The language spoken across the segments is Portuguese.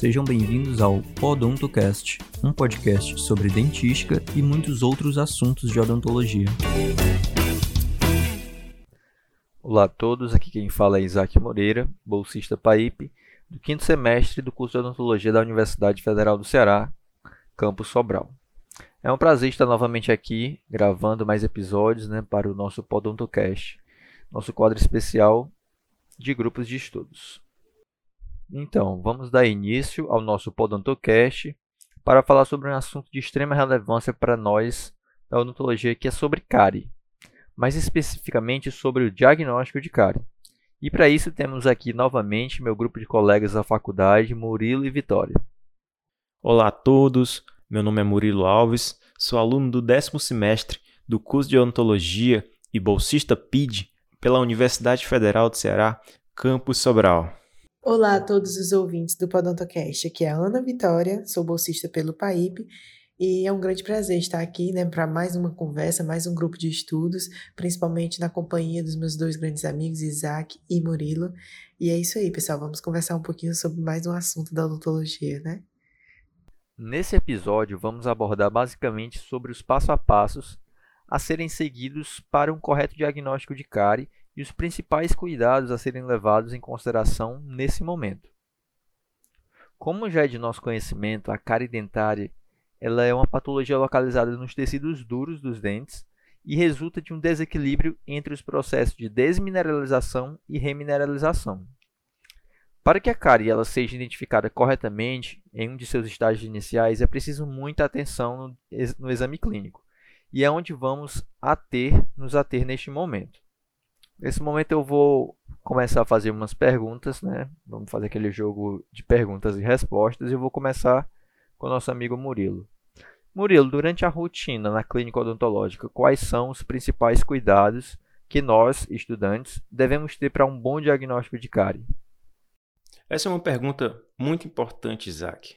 Sejam bem-vindos ao Podontocast, um podcast sobre dentística e muitos outros assuntos de odontologia. Olá a todos, aqui quem fala é Isaac Moreira, bolsista PAIP, do quinto semestre do curso de odontologia da Universidade Federal do Ceará, campus Sobral. É um prazer estar novamente aqui, gravando mais episódios né, para o nosso Podontocast, nosso quadro especial de grupos de estudos. Então, vamos dar início ao nosso Podontocast para falar sobre um assunto de extrema relevância para nós da odontologia, que é sobre cárie, mais especificamente sobre o diagnóstico de cárie. E para isso temos aqui novamente meu grupo de colegas da faculdade, Murilo e Vitória. Olá a todos, meu nome é Murilo Alves, sou aluno do décimo semestre do curso de odontologia e bolsista PID pela Universidade Federal do Ceará, campus Sobral. Olá a todos os ouvintes do Podontocast, aqui é a Ana Vitória, sou bolsista pelo PAIP e é um grande prazer estar aqui né, para mais uma conversa, mais um grupo de estudos, principalmente na companhia dos meus dois grandes amigos, Isaac e Murilo. E é isso aí, pessoal, vamos conversar um pouquinho sobre mais um assunto da odontologia, né? Nesse episódio, vamos abordar basicamente sobre os passo a passos a serem seguidos para um correto diagnóstico de cárie e os principais cuidados a serem levados em consideração nesse momento. Como já é de nosso conhecimento, a cárie dentária ela é uma patologia localizada nos tecidos duros dos dentes e resulta de um desequilíbrio entre os processos de desmineralização e remineralização. Para que a cárie ela seja identificada corretamente em um de seus estágios iniciais, é preciso muita atenção no, no exame clínico, e é onde vamos ater, nos ater neste momento. Nesse momento eu vou começar a fazer umas perguntas, né? Vamos fazer aquele jogo de perguntas e respostas e eu vou começar com o nosso amigo Murilo. Murilo, durante a rotina na clínica odontológica, quais são os principais cuidados que nós, estudantes, devemos ter para um bom diagnóstico de cárie? Essa é uma pergunta muito importante, Isaac.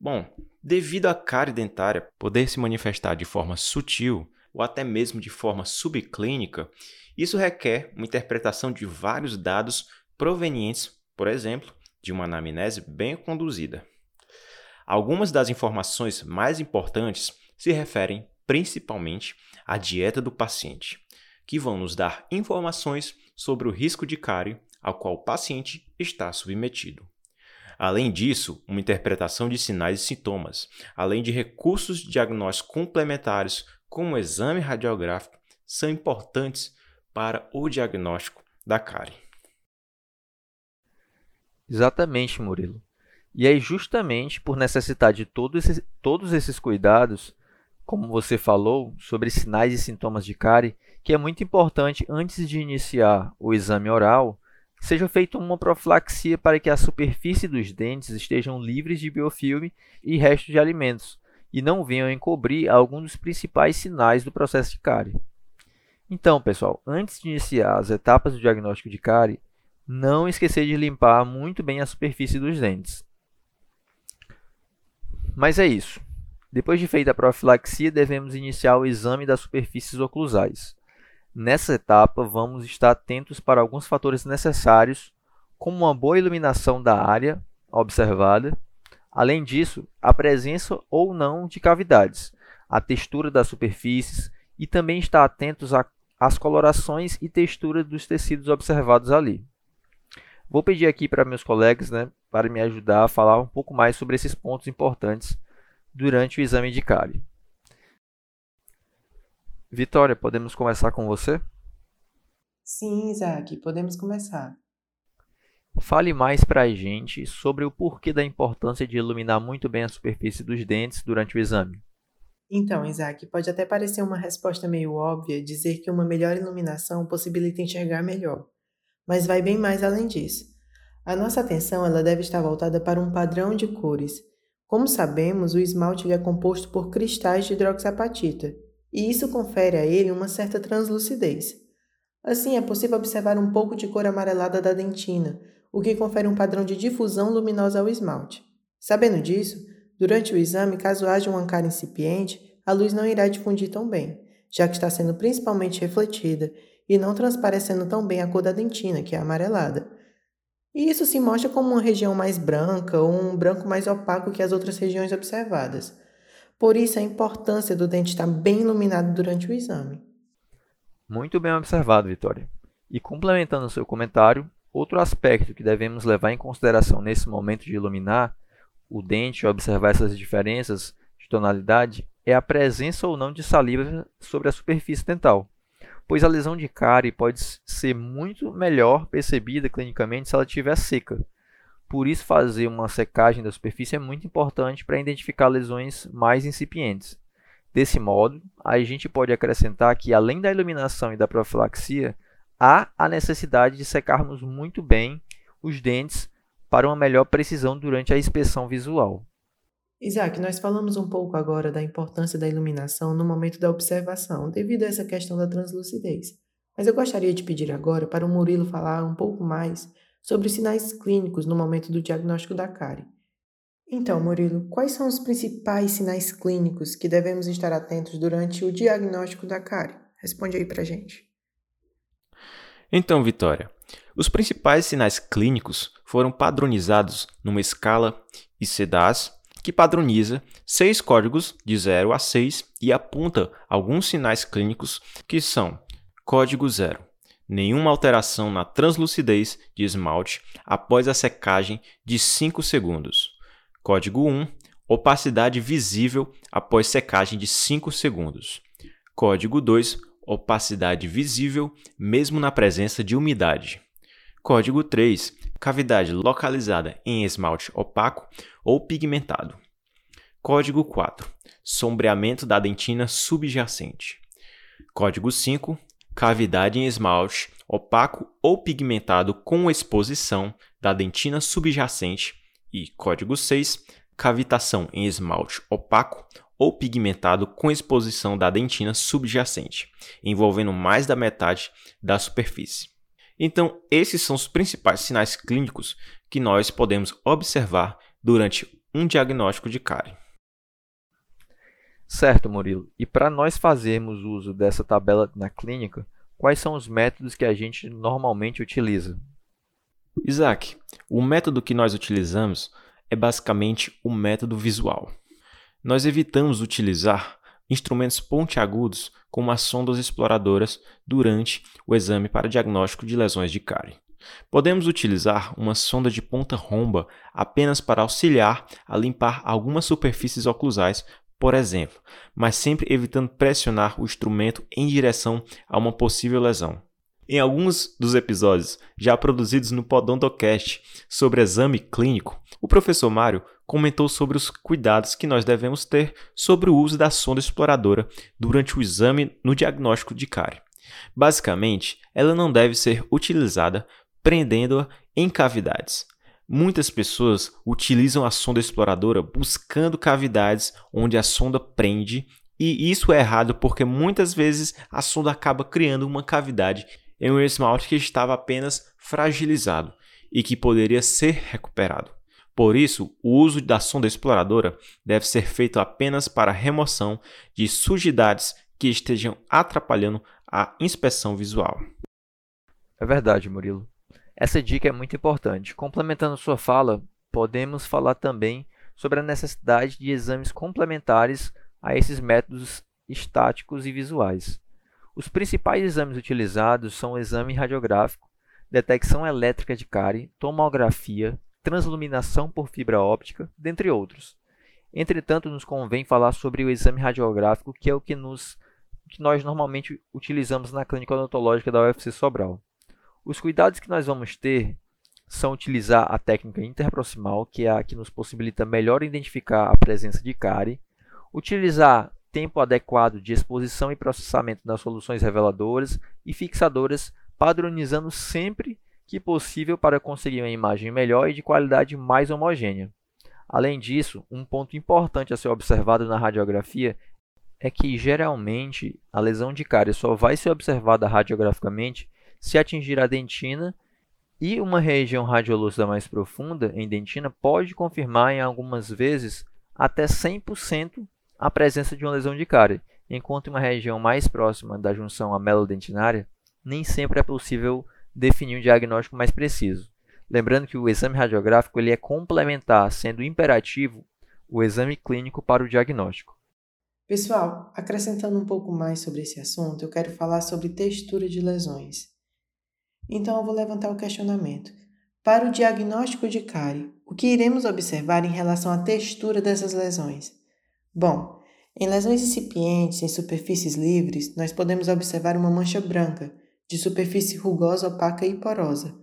Bom, devido à cárie dentária poder se manifestar de forma sutil ou até mesmo de forma subclínica, isso requer uma interpretação de vários dados provenientes, por exemplo, de uma anamnese bem conduzida. Algumas das informações mais importantes se referem principalmente à dieta do paciente, que vão nos dar informações sobre o risco de cárie ao qual o paciente está submetido. Além disso, uma interpretação de sinais e sintomas, além de recursos de diagnóstico complementares, como o exame radiográfico, são importantes para o diagnóstico da cárie. Exatamente, Murilo. E é justamente por necessitar de todos esses, todos esses cuidados, como você falou, sobre sinais e sintomas de cárie, que é muito importante, antes de iniciar o exame oral, seja feita uma profilaxia para que a superfície dos dentes estejam livres de biofilme e restos de alimentos, e não venham encobrir alguns dos principais sinais do processo de cárie. Então, pessoal, antes de iniciar as etapas do diagnóstico de cárie, não esquecer de limpar muito bem a superfície dos dentes. Mas é isso. Depois de feita a profilaxia, devemos iniciar o exame das superfícies oclusais. Nessa etapa, vamos estar atentos para alguns fatores necessários, como uma boa iluminação da área observada. Além disso, a presença ou não de cavidades, a textura das superfícies e também estar atentos a as colorações e textura dos tecidos observados ali. Vou pedir aqui para meus colegas né, para me ajudar a falar um pouco mais sobre esses pontos importantes durante o exame de cárie. Vitória, podemos começar com você? Sim, Isaac, podemos começar. Fale mais para a gente sobre o porquê da importância de iluminar muito bem a superfície dos dentes durante o exame. Então, Isaac, pode até parecer uma resposta meio óbvia dizer que uma melhor iluminação possibilita enxergar melhor, mas vai bem mais além disso. A nossa atenção ela deve estar voltada para um padrão de cores. Como sabemos, o esmalte é composto por cristais de hidroxapatita, e isso confere a ele uma certa translucidez. Assim, é possível observar um pouco de cor amarelada da dentina, o que confere um padrão de difusão luminosa ao esmalte. Sabendo disso, Durante o exame, caso haja um cara incipiente, a luz não irá difundir tão bem, já que está sendo principalmente refletida e não transparecendo tão bem a cor da dentina, que é amarelada. E isso se mostra como uma região mais branca ou um branco mais opaco que as outras regiões observadas. Por isso a importância do dente estar bem iluminado durante o exame. Muito bem observado, Vitória. E complementando o seu comentário, outro aspecto que devemos levar em consideração nesse momento de iluminar o dente observar essas diferenças de tonalidade é a presença ou não de saliva sobre a superfície dental, pois a lesão de cárie pode ser muito melhor percebida clinicamente se ela estiver seca, por isso, fazer uma secagem da superfície é muito importante para identificar lesões mais incipientes. Desse modo, a gente pode acrescentar que, além da iluminação e da profilaxia, há a necessidade de secarmos muito bem os dentes para uma melhor precisão durante a inspeção visual. Isaac, nós falamos um pouco agora da importância da iluminação no momento da observação, devido a essa questão da translucidez. Mas eu gostaria de pedir agora para o Murilo falar um pouco mais sobre os sinais clínicos no momento do diagnóstico da cárie. Então, Murilo, quais são os principais sinais clínicos que devemos estar atentos durante o diagnóstico da cárie? Responde aí pra gente. Então, Vitória, os principais sinais clínicos foram padronizados numa escala ICDAS, que padroniza seis códigos de 0 a 6 e aponta alguns sinais clínicos que são código 0, nenhuma alteração na translucidez de esmalte após a secagem de 5 segundos. Código 1 opacidade visível após secagem de 5 segundos. Código 2 opacidade visível mesmo na presença de umidade. Código 3 cavidade localizada em esmalte opaco ou pigmentado. Código 4 sombreamento da dentina subjacente. Código 5 cavidade em esmalte opaco ou pigmentado com exposição da dentina subjacente e código 6, cavitação em esmalte opaco ou pigmentado com exposição da dentina subjacente, envolvendo mais da metade da superfície. Então, esses são os principais sinais clínicos que nós podemos observar durante um diagnóstico de cárie. Certo, Murilo. E para nós fazermos uso dessa tabela na clínica, quais são os métodos que a gente normalmente utiliza? Isaac, o método que nós utilizamos é basicamente o método visual. Nós evitamos utilizar instrumentos pontiagudos como as sondas exploradoras durante o exame para diagnóstico de lesões de cárie. Podemos utilizar uma sonda de ponta romba apenas para auxiliar a limpar algumas superfícies oclusais por exemplo, mas sempre evitando pressionar o instrumento em direção a uma possível lesão. Em alguns dos episódios já produzidos no Podontocast sobre exame clínico, o professor Mário comentou sobre os cuidados que nós devemos ter sobre o uso da sonda exploradora durante o exame no diagnóstico de cárie. Basicamente, ela não deve ser utilizada prendendo-a em cavidades, Muitas pessoas utilizam a sonda exploradora buscando cavidades onde a sonda prende, e isso é errado porque muitas vezes a sonda acaba criando uma cavidade em um esmalte que estava apenas fragilizado e que poderia ser recuperado. Por isso, o uso da sonda exploradora deve ser feito apenas para remoção de sujidades que estejam atrapalhando a inspeção visual. É verdade, Murilo. Essa dica é muito importante. Complementando sua fala, podemos falar também sobre a necessidade de exames complementares a esses métodos estáticos e visuais. Os principais exames utilizados são o exame radiográfico, detecção elétrica de cárie, tomografia, transluminação por fibra óptica, dentre outros. Entretanto, nos convém falar sobre o exame radiográfico, que é o que, nos, que nós normalmente utilizamos na clínica odontológica da UFC Sobral. Os cuidados que nós vamos ter são utilizar a técnica interproximal, que é a que nos possibilita melhor identificar a presença de cárie, utilizar tempo adequado de exposição e processamento das soluções reveladoras e fixadoras, padronizando sempre que possível para conseguir uma imagem melhor e de qualidade mais homogênea. Além disso, um ponto importante a ser observado na radiografia é que geralmente a lesão de cárie só vai ser observada radiograficamente se atingir a dentina e uma região radiolúcida mais profunda em dentina pode confirmar em algumas vezes até 100% a presença de uma lesão de cárie, enquanto uma região mais próxima da junção amelodentinária nem sempre é possível definir um diagnóstico mais preciso. Lembrando que o exame radiográfico ele é complementar, sendo imperativo o exame clínico para o diagnóstico. Pessoal, acrescentando um pouco mais sobre esse assunto, eu quero falar sobre textura de lesões. Então eu vou levantar o questionamento. Para o diagnóstico de cárie, o que iremos observar em relação à textura dessas lesões? Bom, em lesões incipientes em superfícies livres, nós podemos observar uma mancha branca, de superfície rugosa, opaca e porosa,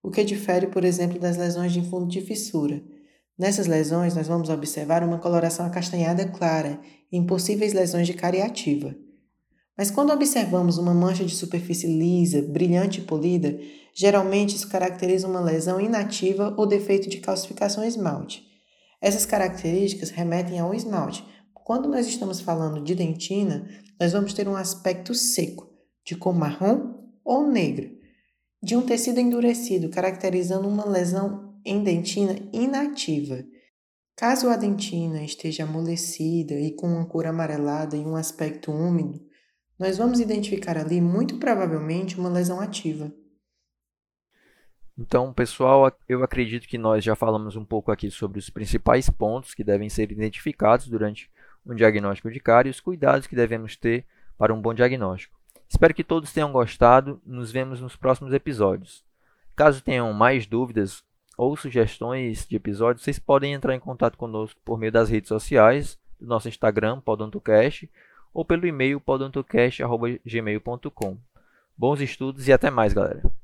o que difere, por exemplo, das lesões de fundo de fissura. Nessas lesões, nós vamos observar uma coloração acastanhada clara em possíveis lesões de cariativa. Mas quando observamos uma mancha de superfície lisa, brilhante e polida, geralmente isso caracteriza uma lesão inativa ou defeito de calcificação esmalte. Essas características remetem ao esmalte. Quando nós estamos falando de dentina, nós vamos ter um aspecto seco, de cor marrom ou negra, de um tecido endurecido, caracterizando uma lesão em dentina inativa. Caso a dentina esteja amolecida e com uma cor amarelada e um aspecto úmido, nós vamos identificar ali muito provavelmente uma lesão ativa. Então, pessoal, eu acredito que nós já falamos um pouco aqui sobre os principais pontos que devem ser identificados durante um diagnóstico de cárie e os cuidados que devemos ter para um bom diagnóstico. Espero que todos tenham gostado. Nos vemos nos próximos episódios. Caso tenham mais dúvidas ou sugestões de episódios, vocês podem entrar em contato conosco por meio das redes sociais, do nosso Instagram, podontocast, ou pelo e-mail podontocast.gmail.com. Bons estudos e até mais, galera!